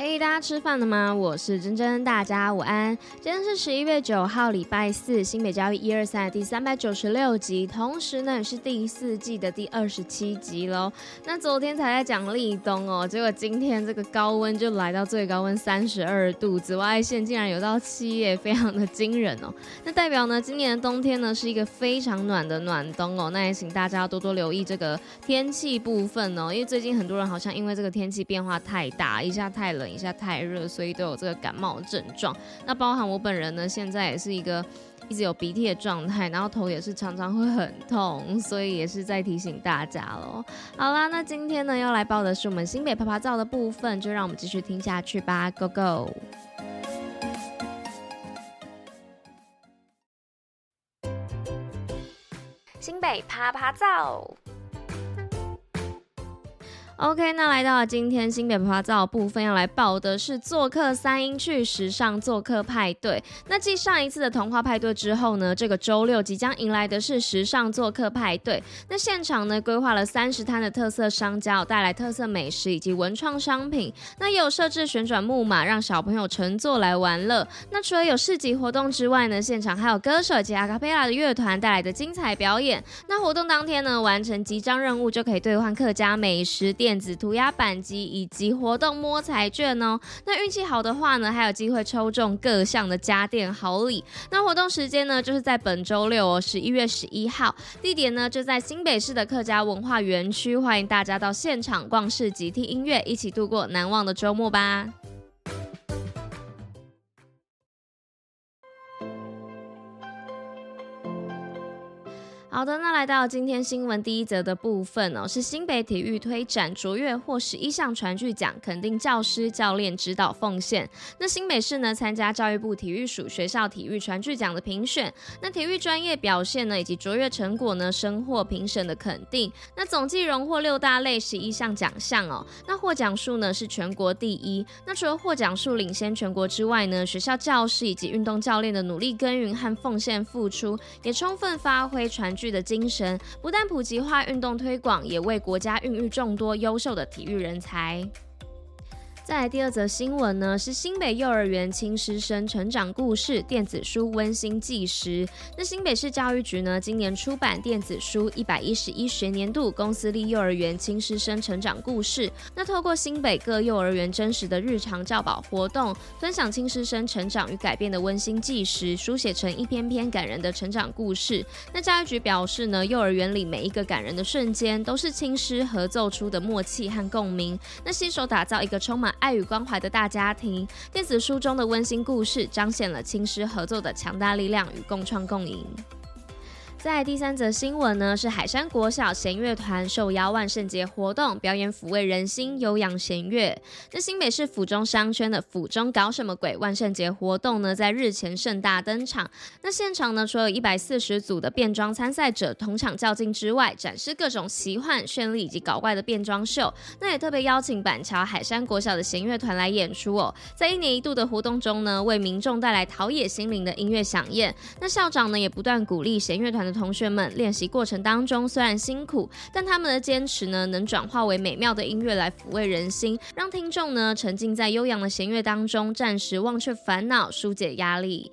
嘿，hey, 大家吃饭了吗？我是珍珍，大家午安。今天是十一月九号，礼拜四，新北教育一二三第三百九十六集，同时呢也是第四季的第二十七集喽。那昨天才在讲立冬哦，结果今天这个高温就来到最高温三十二度，紫外线竟然有到七耶，非常的惊人哦。那代表呢，今年的冬天呢是一个非常暖的暖冬哦。那也请大家多多留意这个天气部分哦，因为最近很多人好像因为这个天气变化太大，一下太冷。等一下太热，所以都有这个感冒症状。那包含我本人呢，现在也是一个一直有鼻涕的状态，然后头也是常常会很痛，所以也是在提醒大家喽。好啦，那今天呢要来报的是我们新北趴趴照的部分，就让我们继续听下去吧，Go Go！新北趴趴照。OK，那来到了今天新北趴趴造部分，要来报的是做客三英去时尚做客派对。那继上一次的童话派对之后呢，这个周六即将迎来的是时尚做客派对。那现场呢，规划了三十摊的特色商家，带来特色美食以及文创商品。那也有设置旋转木马，让小朋友乘坐来玩乐。那除了有市集活动之外呢，现场还有歌手及阿卡贝拉的乐团带来的精彩表演。那活动当天呢，完成集章任务就可以兑换客家美食店。电子涂鸦板机以及活动摸彩券哦，那运气好的话呢，还有机会抽中各项的家电好礼。那活动时间呢，就是在本周六哦，十一月十一号，地点呢就在新北市的客家文化园区，欢迎大家到现场逛市集、听音乐，一起度过难忘的周末吧。好的，那来到今天新闻第一则的部分哦，是新北体育推展卓越获十一项传具奖，肯定教师教练指导奉献。那新北市呢参加教育部体育署学校体育传具奖的评选，那体育专业表现呢以及卓越成果呢，深获评审的肯定。那总计荣获六大类十一项奖项哦，那获奖数呢是全国第一。那除了获奖数领先全国之外呢，学校教师以及运动教练的努力耕耘和奉献付出，也充分发挥传具的精神，不但普及化运动推广，也为国家孕育众多优秀的体育人才。再来第二则新闻呢，是新北幼儿园亲师生成长故事电子书温馨纪实。那新北市教育局呢，今年出版电子书一百一十一学年度公司立幼儿园亲师生成长故事。那透过新北各幼儿园真实的日常教保活动，分享亲师生成长与改变的温馨纪实，书写成一篇篇感人的成长故事。那教育局表示呢，幼儿园里每一个感人的瞬间，都是亲师合奏出的默契和共鸣。那携手打造一个充满爱与关怀的大家庭，电子书中的温馨故事彰显了青师合作的强大力量与共创共赢。在第三则新闻呢，是海山国小弦乐团受邀万圣节活动表演抚慰人心悠扬弦乐。那新北市府中商圈的府中搞什么鬼万圣节活动呢，在日前盛大登场。那现场呢，除了一百四十组的变装参赛者同场较劲之外，展示各种奇幻、绚丽以及搞怪的变装秀。那也特别邀请板桥海山国小的弦乐团来演出哦。在一年一度的活动中呢，为民众带来陶冶心灵的音乐响宴。那校长呢，也不断鼓励弦乐团。同学们练习过程当中虽然辛苦，但他们的坚持呢，能转化为美妙的音乐来抚慰人心，让听众呢沉浸在悠扬的弦乐当中，暂时忘却烦恼，疏解压力。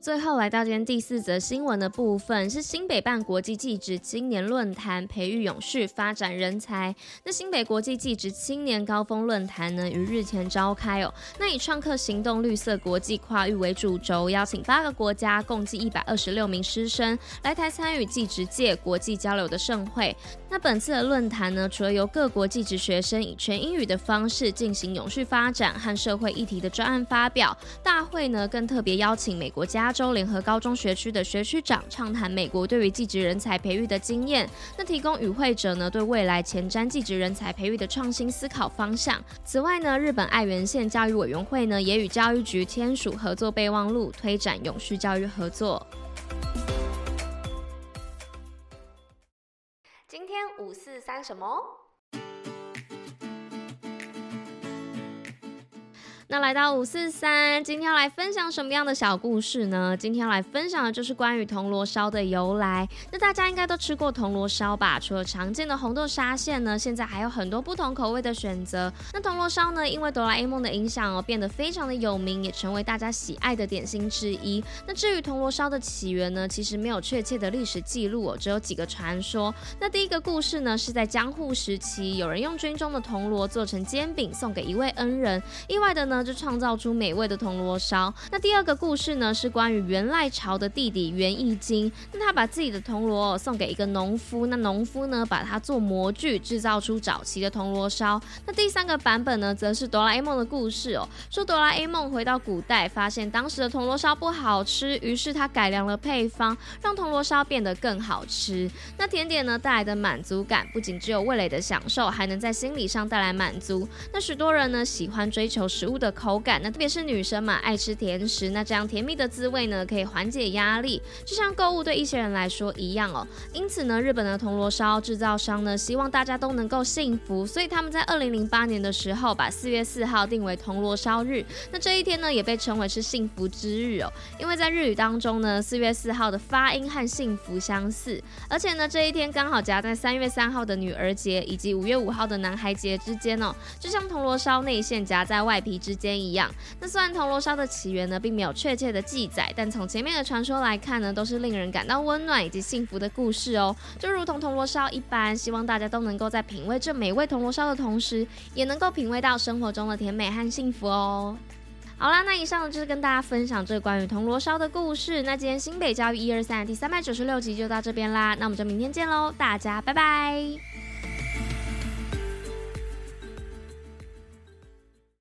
最后来到今天第四则新闻的部分，是新北办国际技职青年论坛，培育永续发展人才。那新北国际技职青年高峰论坛呢，于日前召开哦。那以创客行动绿色国际跨域为主轴，邀请八个国家共计一百二十六名师生来台参与技职界国际交流的盛会。那本次的论坛呢，除了由各国技职学生以全英语的方式进行永续发展和社会议题的专案发表，大会呢更特别邀请美国加加州联合高中学区的学区长畅谈美国对于技职人才培育的经验，那提供与会者呢对未来前瞻技职人才培育的创新思考方向。此外呢，日本爱媛县教育委员会呢也与教育局签署合作备忘录，推展永续教育合作。今天五四三什么？来到五四三，今天要来分享什么样的小故事呢？今天要来分享的就是关于铜锣烧的由来。那大家应该都吃过铜锣烧吧？除了常见的红豆沙馅呢，现在还有很多不同口味的选择。那铜锣烧呢，因为哆啦 A 梦的影响哦，变得非常的有名，也成为大家喜爱的点心之一。那至于铜锣烧的起源呢，其实没有确切的历史记录哦，只有几个传说。那第一个故事呢，是在江户时期，有人用军中的铜锣做成煎饼送给一位恩人，意外的呢就创造出美味的铜锣烧。那第二个故事呢，是关于元赖朝的弟弟元义经，那他把自己的铜锣送给一个农夫，那农夫呢把它做模具，制造出早期的铜锣烧。那第三个版本呢，则是哆啦 A 梦的故事哦，说哆啦 A 梦回到古代，发现当时的铜锣烧不好吃，于是他改良了配方，让铜锣烧变得更好吃。那甜点呢带来的满足感，不仅只有味蕾的享受，还能在心理上带来满足。那许多人呢喜欢追求食物的口感，那特别是女生嘛，爱吃甜食，那这样甜蜜的滋味呢，可以缓解压力，就像购物对一些人来说一样哦。因此呢，日本的铜锣烧制造商呢，希望大家都能够幸福，所以他们在二零零八年的时候，把四月四号定为铜锣烧日。那这一天呢，也被称为是幸福之日哦，因为在日语当中呢，四月四号的发音和幸福相似，而且呢，这一天刚好夹在三月三号的女儿节以及五月五号的男孩节之间哦，就像铜锣烧内馅夹在外皮之间一样。那虽然铜锣烧的起源呢，并没有确切的记载，但从前面的传说来看呢，都是令人感到温暖以及幸福的故事哦。就如同铜锣烧一般，希望大家都能够在品味这美味铜锣烧的同时，也能够品味到生活中的甜美和幸福哦。好啦，那以上就是跟大家分享这个关于铜锣烧的故事。那今天新北教育一二三第三百九十六集就到这边啦，那我们就明天见喽，大家拜拜。